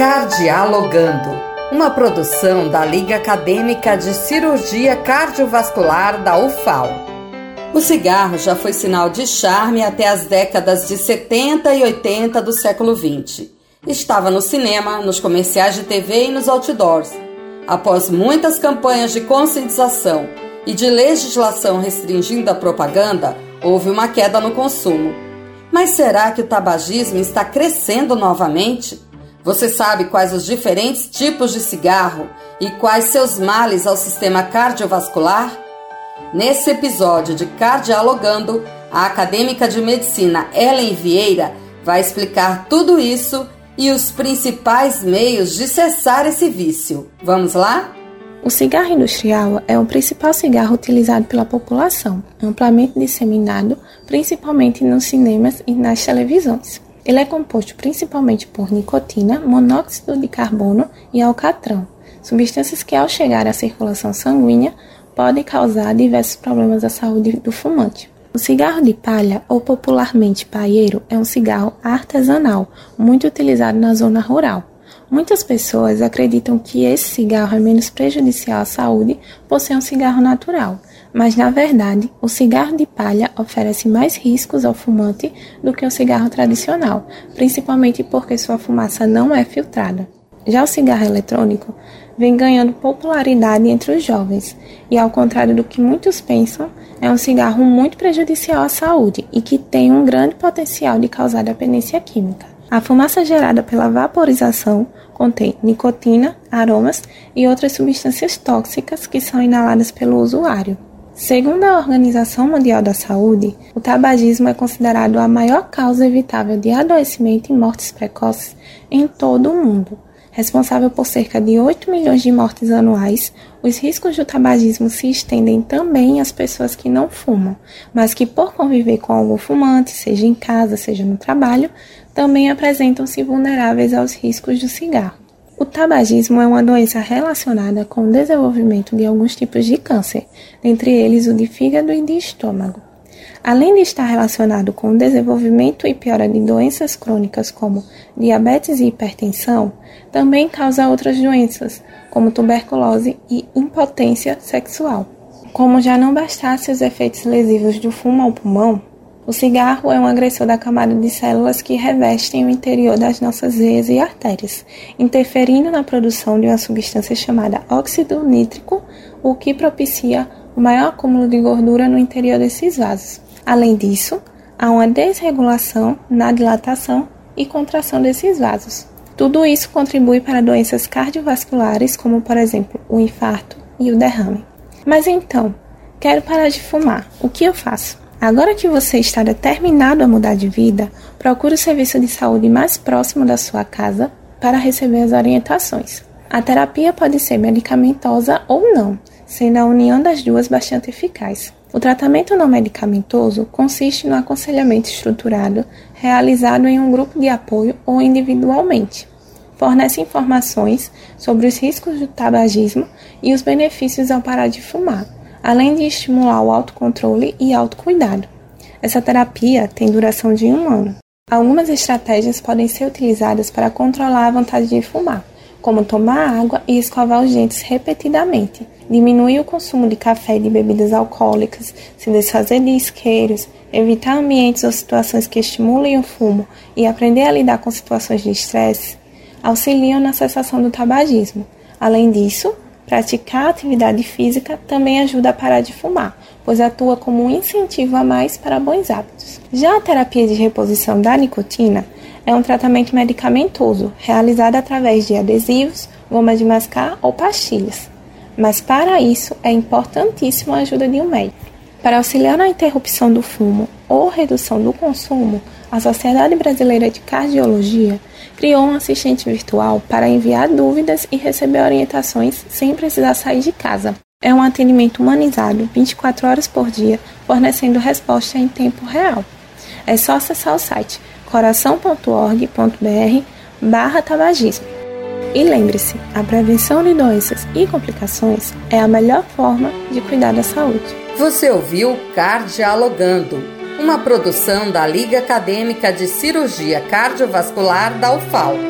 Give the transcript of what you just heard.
Cardialogando, uma produção da Liga Acadêmica de Cirurgia Cardiovascular da UFAL. O cigarro já foi sinal de charme até as décadas de 70 e 80 do século 20. Estava no cinema, nos comerciais de TV e nos outdoors. Após muitas campanhas de conscientização e de legislação restringindo a propaganda, houve uma queda no consumo. Mas será que o tabagismo está crescendo novamente? Você sabe quais os diferentes tipos de cigarro e quais seus males ao sistema cardiovascular? Nesse episódio de Cardialogando, a acadêmica de medicina Ellen Vieira vai explicar tudo isso e os principais meios de cessar esse vício. Vamos lá? O cigarro industrial é o principal cigarro utilizado pela população, amplamente disseminado, principalmente nos cinemas e nas televisões. Ele é composto principalmente por nicotina, monóxido de carbono e alcatrão, substâncias que, ao chegar à circulação sanguínea, podem causar diversos problemas à saúde do fumante. O cigarro de palha, ou popularmente paieiro, é um cigarro artesanal, muito utilizado na zona rural. Muitas pessoas acreditam que esse cigarro é menos prejudicial à saúde por ser um cigarro natural, mas na verdade, o cigarro de palha oferece mais riscos ao fumante do que o cigarro tradicional, principalmente porque sua fumaça não é filtrada. Já o cigarro eletrônico vem ganhando popularidade entre os jovens e, ao contrário do que muitos pensam, é um cigarro muito prejudicial à saúde e que tem um grande potencial de causar dependência química. A fumaça gerada pela vaporização contém nicotina, aromas e outras substâncias tóxicas que são inaladas pelo usuário. Segundo a Organização Mundial da Saúde, o tabagismo é considerado a maior causa evitável de adoecimento e mortes precoces em todo o mundo. Responsável por cerca de 8 milhões de mortes anuais, os riscos do tabagismo se estendem também às pessoas que não fumam, mas que, por conviver com algum fumante, seja em casa, seja no trabalho, também apresentam-se vulneráveis aos riscos do cigarro. O tabagismo é uma doença relacionada com o desenvolvimento de alguns tipos de câncer, dentre eles o de fígado e de estômago. Além de estar relacionado com o desenvolvimento e piora de doenças crônicas como diabetes e hipertensão, também causa outras doenças, como tuberculose e impotência sexual. Como já não bastasse os efeitos lesivos do fumo ao pulmão, o cigarro é um agressor da camada de células que revestem o interior das nossas veias e artérias, interferindo na produção de uma substância chamada óxido nítrico, o que propicia o maior acúmulo de gordura no interior desses vasos. Além disso, há uma desregulação na dilatação e contração desses vasos. Tudo isso contribui para doenças cardiovasculares, como por exemplo o infarto e o derrame. Mas então, quero parar de fumar. O que eu faço? Agora que você está determinado a mudar de vida, procure o serviço de saúde mais próximo da sua casa para receber as orientações. A terapia pode ser medicamentosa ou não, sendo a união das duas bastante eficaz. O tratamento não medicamentoso consiste no aconselhamento estruturado realizado em um grupo de apoio ou individualmente. Fornece informações sobre os riscos do tabagismo e os benefícios ao parar de fumar além de estimular o autocontrole e autocuidado. Essa terapia tem duração de um ano. Algumas estratégias podem ser utilizadas para controlar a vontade de fumar, como tomar água e escovar os dentes repetidamente, diminuir o consumo de café e de bebidas alcoólicas, se desfazer de isqueiros, evitar ambientes ou situações que estimulem o fumo e aprender a lidar com situações de estresse, auxiliam na cessação do tabagismo. Além disso, Praticar atividade física também ajuda a parar de fumar, pois atua como um incentivo a mais para bons hábitos. Já a terapia de reposição da nicotina é um tratamento medicamentoso realizado através de adesivos, goma de mascar ou pastilhas. Mas para isso é importantíssima a ajuda de um médico. Para auxiliar na interrupção do fumo ou redução do consumo, a Sociedade Brasileira de Cardiologia criou um assistente virtual para enviar dúvidas e receber orientações sem precisar sair de casa. É um atendimento humanizado 24 horas por dia, fornecendo resposta em tempo real. É só acessar o site coração.org.br barra tabagismo. E lembre-se, a prevenção de doenças e complicações é a melhor forma de cuidar da saúde. Você ouviu Cardialogando uma produção da Liga Acadêmica de Cirurgia Cardiovascular da UFAL.